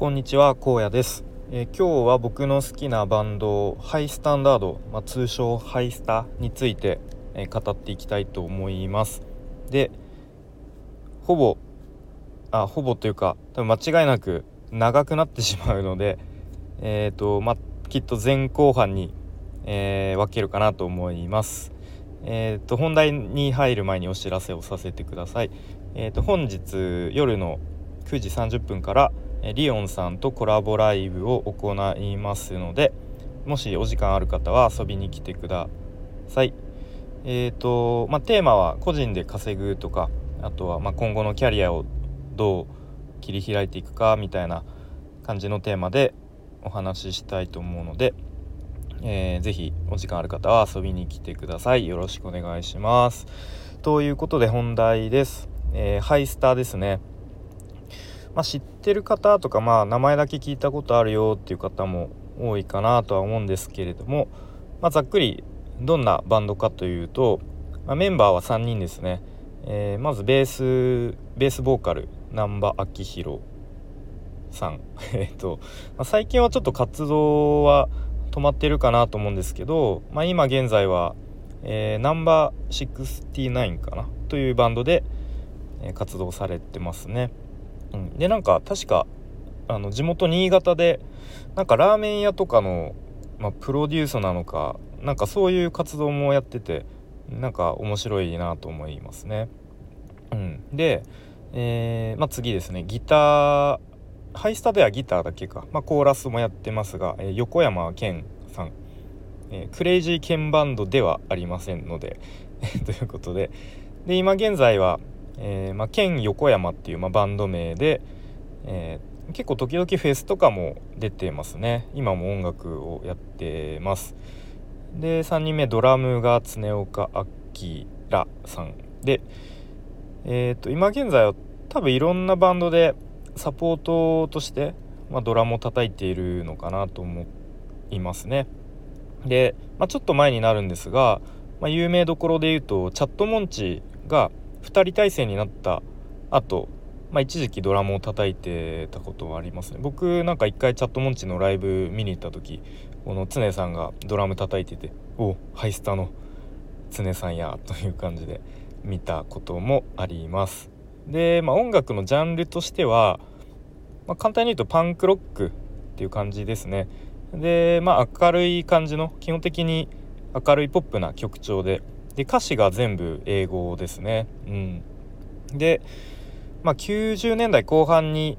こんにちは荒野です、えー、今日は僕の好きなバンドハイスタンダード、まあ、通称ハイスタについて、えー、語っていきたいと思います。でほぼあほぼというか多分間違いなく長くなってしまうのでえっ、ー、とまあきっと前後半に、え分けるかなと思います。えっ、と本題に入る前にお知らせをさせてください。えっ、と本日夜の9時30分から「リオンさんとコラボライブを行いますのでもしお時間ある方は遊びに来てください。えーとまあ、テーマは個人で稼ぐとかあとはま今後のキャリアをどう切り開いていくかみたいな感じのテーマでお話ししたいと思うので、えー、ぜひお時間ある方は遊びに来てください。よろしくお願いします。ということで本題です。えー、ハイスターですね。まあ、知ってる方とか、まあ、名前だけ聞いたことあるよっていう方も多いかなとは思うんですけれども、まあ、ざっくりどんなバンドかというと、まあ、メンバーは3人ですね、えー、まずベースベースボーカル難波明宏さん えっと、まあ、最近はちょっと活動は止まってるかなと思うんですけど、まあ、今現在は、えー、ナンバー69かなというバンドで、活動されてますね。うん、でなんか確かあの地元新潟でなんかラーメン屋とかの、まあ、プロデュースなのかなんかそういう活動もやっててなんか面白いなと思いますね。うん、で、えー、まあ、次ですね。ギターハイスタではギターだけか、まあ、コーラスもやってますが、えー、横山健さん、えー、クレイジーケンバンドではありませんので。ということで。で今現在はえー、まあ、県横山っていう、まあ、バンド名で、えー、結構時々フェスとかも出てますね。今も音楽をやってます。で3人目ドラムが常岡明さんでえっ、ー、と今現在は多分いろんなバンドでサポートとして、まあ、ドラムを叩いているのかなと思いますね。で、まあ、ちょっと前になるんですが、まあ、有名どころで言うとチャットモンチが2人体制になった後まあ、一時期ドラムを叩いてたことはありますね。僕なんか一回チャットモンチのライブ見に行った時この常さんがドラム叩いてて「おハイスタの常さんや」という感じで見たこともあります。で、まあ、音楽のジャンルとしては、まあ、簡単に言うとパンクロックっていう感じですね。でまあ明るい感じの基本的に明るいポップな曲調でで歌詞が全部英語ですね。うん、で、まあ、90年代後半に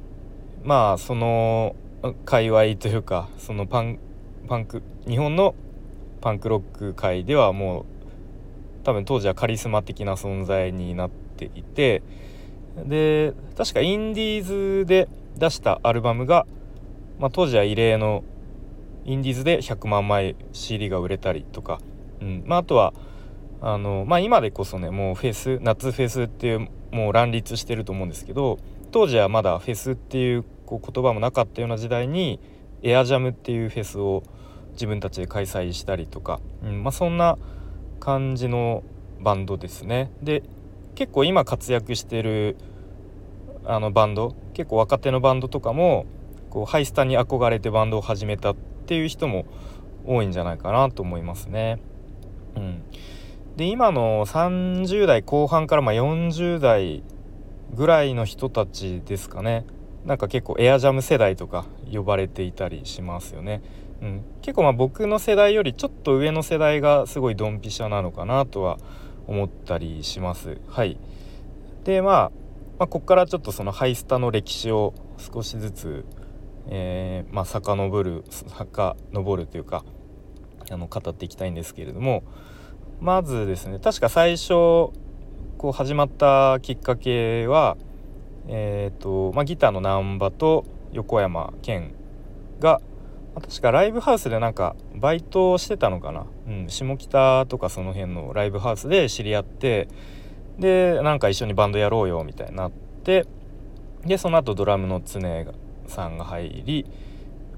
まあその界隈というかそのパンパンク日本のパンクロック界ではもう多分当時はカリスマ的な存在になっていてで確かインディーズで出したアルバムが、まあ、当時は異例のインディーズで100万枚 CD が売れたりとか、うんまあ、あとはあのまあ今でこそねもうフェス夏フェスっていうもう乱立してると思うんですけど当時はまだフェスっていうこう言葉もなかったような時代にエアジャムっていうフェスを自分たちで開催したりとか、うんまあ、そんな感じのバンドですね。で結構今活躍してるあのバンド結構若手のバンドとかもこうハイスタに憧れてバンドを始めたっていう人も多いんじゃないかなと思いますね。うん、で今の30代後半からま40代ぐらいの人たちですかねなんか結構エアジャム世代とか呼ばれていたりしますよね。うん、結構まあ僕の世代よりちょっと上の世代がすごいドンピシャなのかなとは思ったりします。はい、で、まあ、まあここからちょっとそのハイスタの歴史を少しずつ、えーまあ、遡る遡るというかあの語っていきたいんですけれども、まずですね確か最初こう始まったきっかけはえっ、ー、と、まあ、ギターの難波と横山健が確かライブハウスでなんかバイトをしてたのかな、うん、下北とかその辺のライブハウスで知り合ってでなんか一緒にバンドやろうよみたいになってでその後ドラムの常さんが入り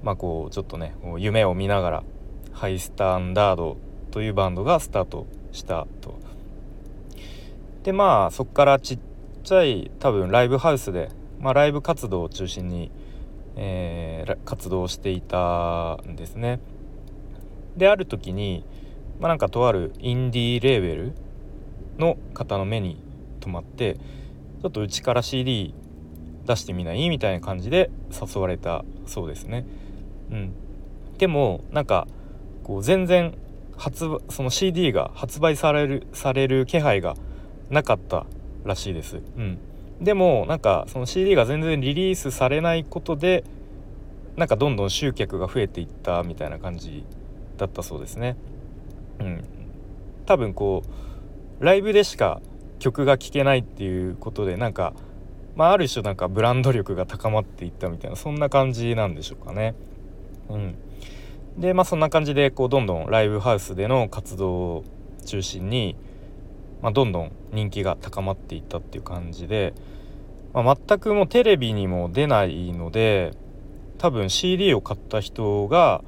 まあこうちょっとね夢を見ながらハイスタンダードというバンドがスタートしたと。でまあそこからちっちゃい多分ライブハウスで、まあ、ライブ活動を中心にえー、活動していたんですね。である時に、まあ、なんかとあるインディーレーベルの方の目に留まってちょっとうちから CD 出してみないみたいな感じで誘われたそうですね。うん、でもなんかこう全然発その CD が発売されるされる気配がなかったらしいです。うん、でもなんかその CD が全然リリースされないことでなんかどんどん集客が増えていったみたいな感じだったそうですね。うん、多分こうライブでしか曲が聴けないっていうことでなんか、まあ、ある種なんかブランド力が高まっていったみたいなそんな感じなんでしょうかね。うん、でまあそんな感じでこうどんどんライブハウスでの活動を中心に、まあ、どんどん人気が高まっていったっていう感じで、まあ、全くもうテレビにも出ないので多分 CD を買った人が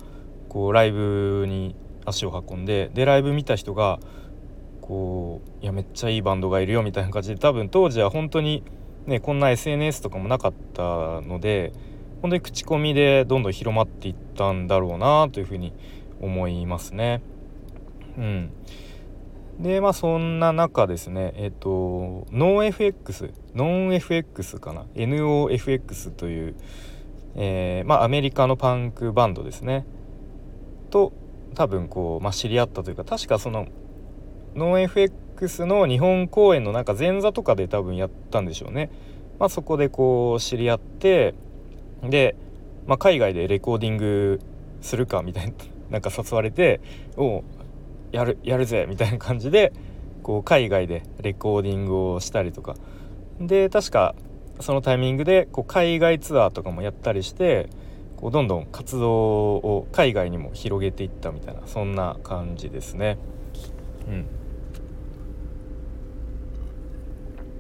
こうライブに足を運んででライブ見た人がこういやめっちゃいいバンドがいるよみたいな感じで多分当時は本当にねこんな SNS とかもなかったので本当に口コミでどんどん広まっていったんだろうなというふうに思いますね。うん、でまあそんな中ですねえっ、ー、とノン FX ノン FX かな？NOFX という、えー、まあアメリカのパンクバンドですねと多分こう、まあ、知り合ったというか確かそのノン FX の日本公演のなんか前座とかで多分やったんでしょうね。まあ、そこでこう知り合ってで、まあ、海外でレコーディングするかみたいな なんか誘われておやるやるぜみたいな感じでこう海外でレコーディングをしたりとかで確かそのタイミングでこう海外ツアーとかもやったりしてこうどんどん活動を海外にも広げていったみたいなそんな感じですね。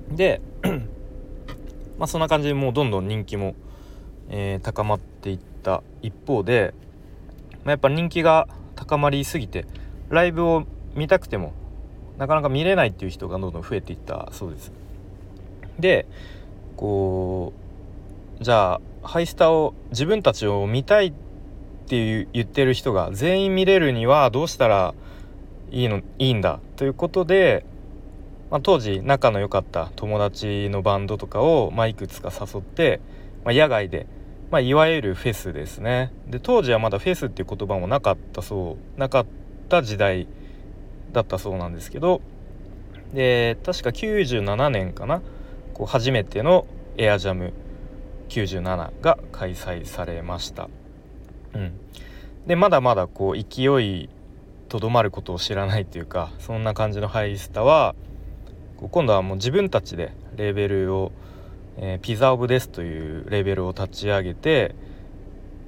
うん、で まあそんな感じでもうどんどん人気もえー、高まっていった一方で、まあ、やっぱ人気が高まりすぎてライブを見たくてもなかなか見れないっていう人がどんどん増えていったそうです。でこうじゃあハイスターを自分たちを見たいっていう言ってる人が全員見れるにはどうしたらいいのいいんだということで、まあ、当時仲の良かった友達のバンドとかを、まあ、いくつか誘って、まあ、野外でまあ、いわゆるフェスですねで当時はまだフェスっていう言葉もなかったそうなかった時代だったそうなんですけどで確か97年かなこう初めてのエアジャム97が開催されました。うん、でまだまだこう勢いとどまることを知らないというかそんな感じのハイスタは今度はもう自分たちでレーベルをえー、ピザ・オブ・デスというレベルを立ち上げて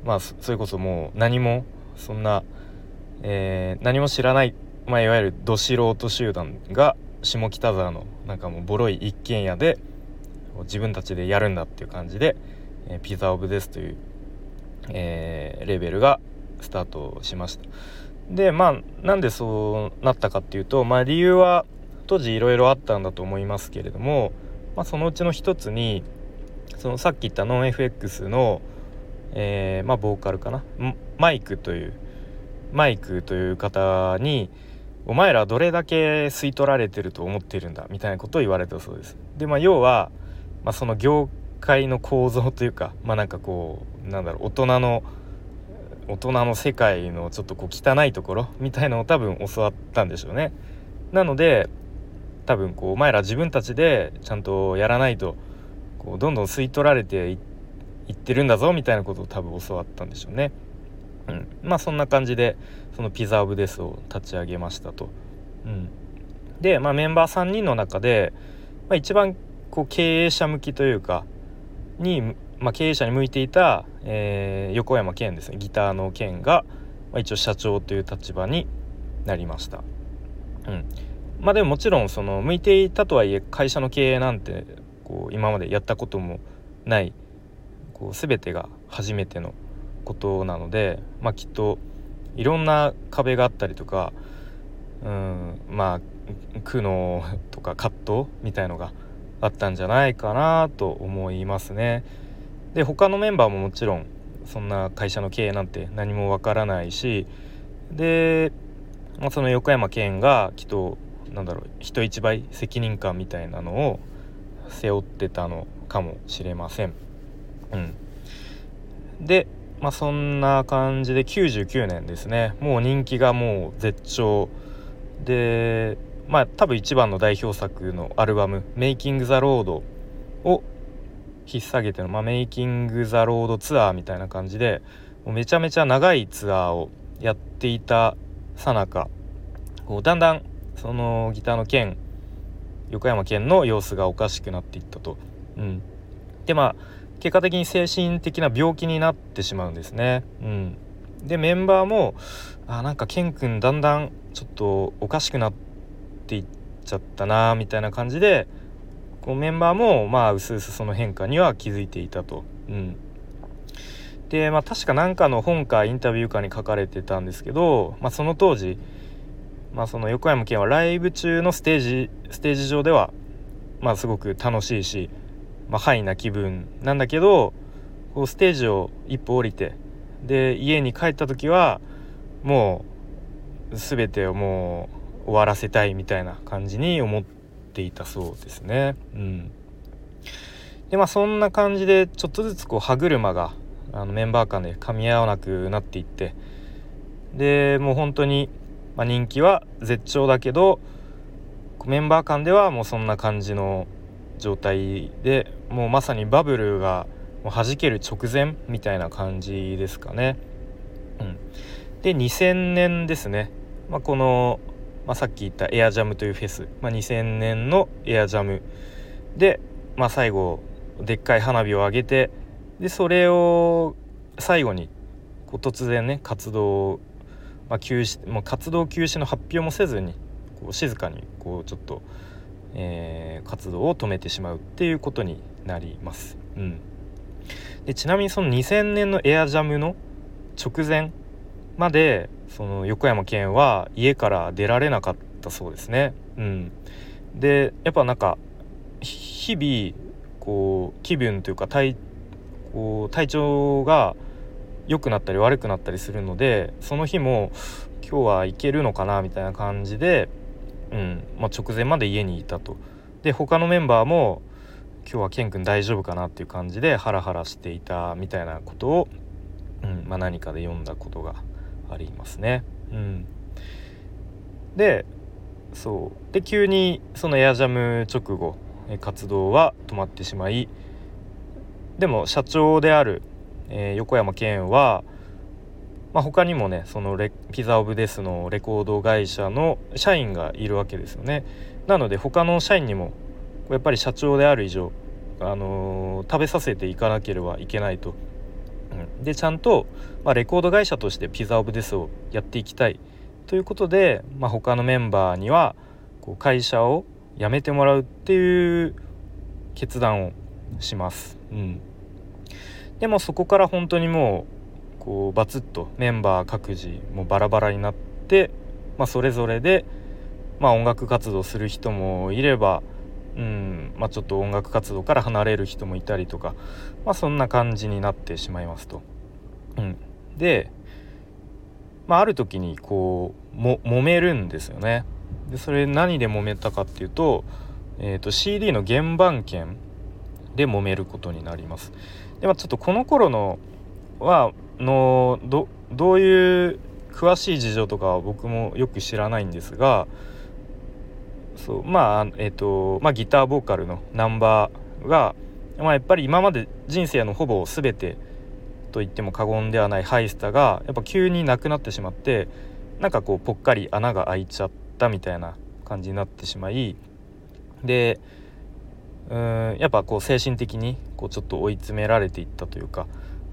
まあそれこそもう何もそんな、えー、何も知らない、まあ、いわゆるど素人集団が下北沢のなんかもうボロい一軒家で自分たちでやるんだっていう感じで、えー、ピザ・オブ・デスという、えー、レベルがスタートしました。でまあなんでそうなったかっていうと、まあ、理由は当時いろいろあったんだと思いますけれどもまあ、そのうちの一つにそのさっき言ったノン FX の、えー、まあ、ボーカルかなマイクというマイクという方に「お前らどれだけ吸い取られてると思ってるんだ」みたいなことを言われたそうです。でまあ要は、まあ、その業界の構造というかまあなんかこうなんだろう大人の大人の世界のちょっとこう汚いところみたいのを多分教わったんでしょうね。なので多分こうお前ら自分たちでちゃんとやらないとこうどんどん吸い取られていってるんだぞみたいなことを多分教わったんでしょうね。うん、まあそんな感じでそのピザ・オブ・デスを立ち上げましたと。うん、で、まあ、メンバー3人の中で、まあ、一番こう経営者向きというかに、まあ、経営者に向いていた、えー、横山健ですねギターの健が、まあ、一応社長という立場になりました。うん、まあでももちろんその向いていたとはいえ会社の経営なんてこう今までやったこともないこう全てが初めてのことなので、まあ、きっといろんな壁があったりとかうんまあ苦悩とか葛藤みたいのがあったんじゃないかなと思いますね。で他のメンバーももちろんそんな会社の経営なんて何もわからないしで、まあ、その横山健がきっとなんだろう人一倍責任感みたいなのを背負ってたのかもしれません。うん、で、まあ、そんな感じで99年ですね。もう人気がもう絶頂。でまあ多分一番の代表作のアルバム「メイキング・ザ・ロード」を引っ提げての、まあ、メイキング・ザ・ロードツアーみたいな感じでもうめちゃめちゃ長いツアーをやっていたさなかだんだんそのギターの剣横山健の様子がおかしくなっていったと。うん、でまあ結果的に精神的な病気になってしまうんですね。うん、でメンバーもあなんか健くんだんだんちょっとおかしくなっていっちゃったなみたいな感じでこうメンバーもまあうすうすその変化には気づいていたと。うん、でまあ確か何かの本かインタビューかに書かれてたんですけど、まあ、その当時、まあ、その横山健はライブ中のステージステージ上ではまあすごく楽しいし、まあ、ハイな気分なんだけどこうステージを一歩降りてで家に帰った時はもう全てをもう終わらせたいみたいな感じに思っていたそうですね。うん、でまあそんな感じでちょっとずつこう歯車があのメンバー間で噛み合わなくなっていってでもう本当に、まあ、人気は絶頂だけどメンバー間ではもうそんな感じの状態でもうまさにバブルがもう弾ける直前みたいな感じですかね。うん、で2000年ですね、まあ、この、まあ、さっき言ったエアジャムというフェス、まあ、2000年のエアジャム。で、まあ、最後でっかい花火を上げてでそれを最後にこう突然ね活動、まあ、休止もう活動休止の発表もせずにこう静かにこうちょっと、えー、活動を止めてしまうっていうことになります。うん、でちなみにその2000年のエアジャムの直前までその横山健は家から出られなかったそうですね。うん、でやっぱなんか日々こう気分というか体こう体調が良くなったり悪くなったりするのでその日も今日は行けるのかなみたいな感じでうんまあ、直前まで家にいたと。で他のメンバーも今日はケン君大丈夫かなっていう感じでハラハラしていたみたいなことを、うんまあ、何かで読んだことがありますね。うん、でそう。で急にそのエアジャム直後活動は止まってしまいでも社長である、えー、横山健はまあ、他にもねそのレピザ・オブ・デスのレコード会社の社員がいるわけですよね。なので他の社員にもやっぱり社長である以上、あのー、食べさせていかなければいけないと、うん、でちゃんと、まあ、レコード会社としてピザ・オブ・デスをやっていきたい。ということで、まあ、他のメンバーにはこう会社を辞めてもらうっていう決断をします。うん、でもそこから本当にもうこうバツッとメンバー各自もうバラバラになって、まあ、それぞれで、まあ、音楽活動する人もいれば、うんまあ、ちょっと音楽活動から離れる人もいたりとか、まあ、そんな感じになってしまいますと。うん、で、まあ、ある時にこうも揉めるんですよね。でそれ何で揉めたかっていうと,、えーと、CD の原版権で揉めることになります。でまあ、ちょっとこの頃のはのどどういう詳しい事情とかは僕もよく知らないんですがそうまあえっ、ー、とまあギターボーカルのナンバーが、まあ、やっぱり今まで人生のほぼ全てと言っても過言ではないハイスタがやっぱ急になくなってしまってなんかこうぽっかり穴が開いちゃったみたいな感じになってしまいでうんやっぱこう精神的にこうちょっと追い詰められていったというか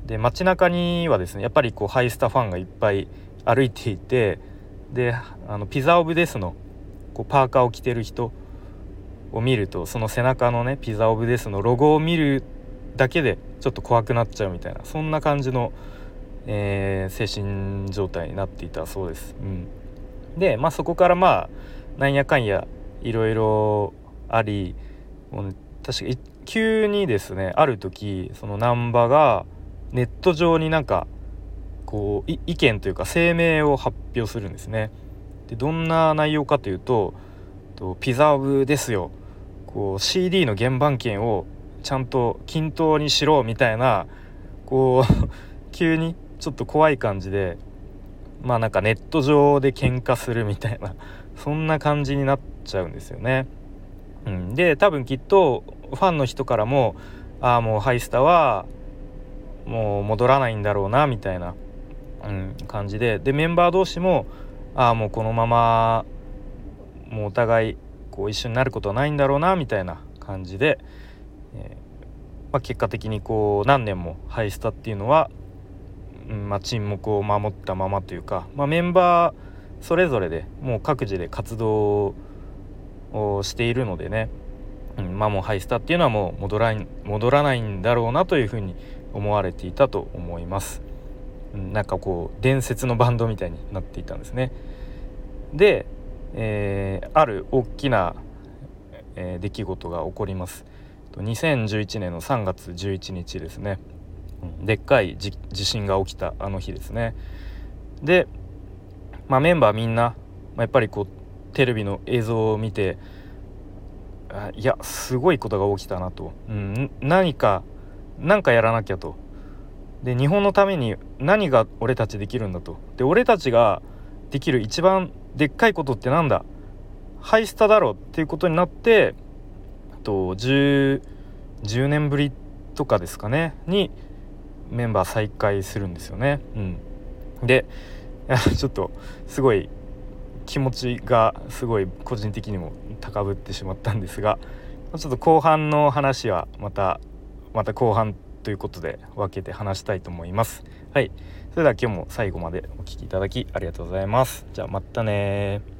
で街中にはですねやっぱりこうハイスタファンがいっぱい歩いていてであのピザ・オブ・デスのこうパーカーを着てる人を見るとその背中のねピザ・オブ・デスのロゴを見るだけでちょっと怖くなっちゃうみたいなそんな感じの、えー、精神状態になっていたそうです。うん、で、まあ、そこからまあなんやかんやいろいろあり、確か急にですねある時その難波がネット上になんかこう意見というか声明を発表するんですね。でどんな内容かというと「ピザオブですよ」こう CD の原版権をちゃんと均等にしろみたいなこう 急にちょっと怖い感じでまあなんかネット上で喧嘩するみたいなそんな感じになっちゃうんですよね。うん、で多分きっとファンの人からもああもうハイスタはもう戻らないんだろうなみたいな、うん、感じで。でメンバー同士もああもうこのままもうお互いこう一緒になることはないんだろうなみたいな感じで、えー、まあ、結果的にこう何年もハイスタっていうのは、うんまあ、沈黙を守ったままというか、まあ、メンバーそれぞれでもう各自で活動をしているのでね、うん、まあもうハイスタっていうのはもう戻ら戻らないんだろうなというふうに思われていたと思います。うん、なんかこう伝説のバンドみたいになっていたんですね。で、えー、ある大きな、えー、出来事が起こります。2011年の3月11日ですね。でっかい地震が起きたあの日ですね。でまあ、メンバーみんな、まあ、やっぱりこうテレビの映像を見てあいやすごいことが起きたなと、うん、何か何かやらなきゃと。で日本のために何が俺たちできるんだと。で俺たちができる一番でっかいことってなんだ。ハイスタだろっていうことになってと 10, 10年ぶりとかですかね。にメンバー再開するんですよね。うん、で ちょっとすごい気持ちがすごい個人的にも高ぶってしまったんですがちょっと後半の話はまたまた後半ということで分けて話したいと思います。はい、それでは今日も最後までお聴きいただきありがとうございます。じゃあまたね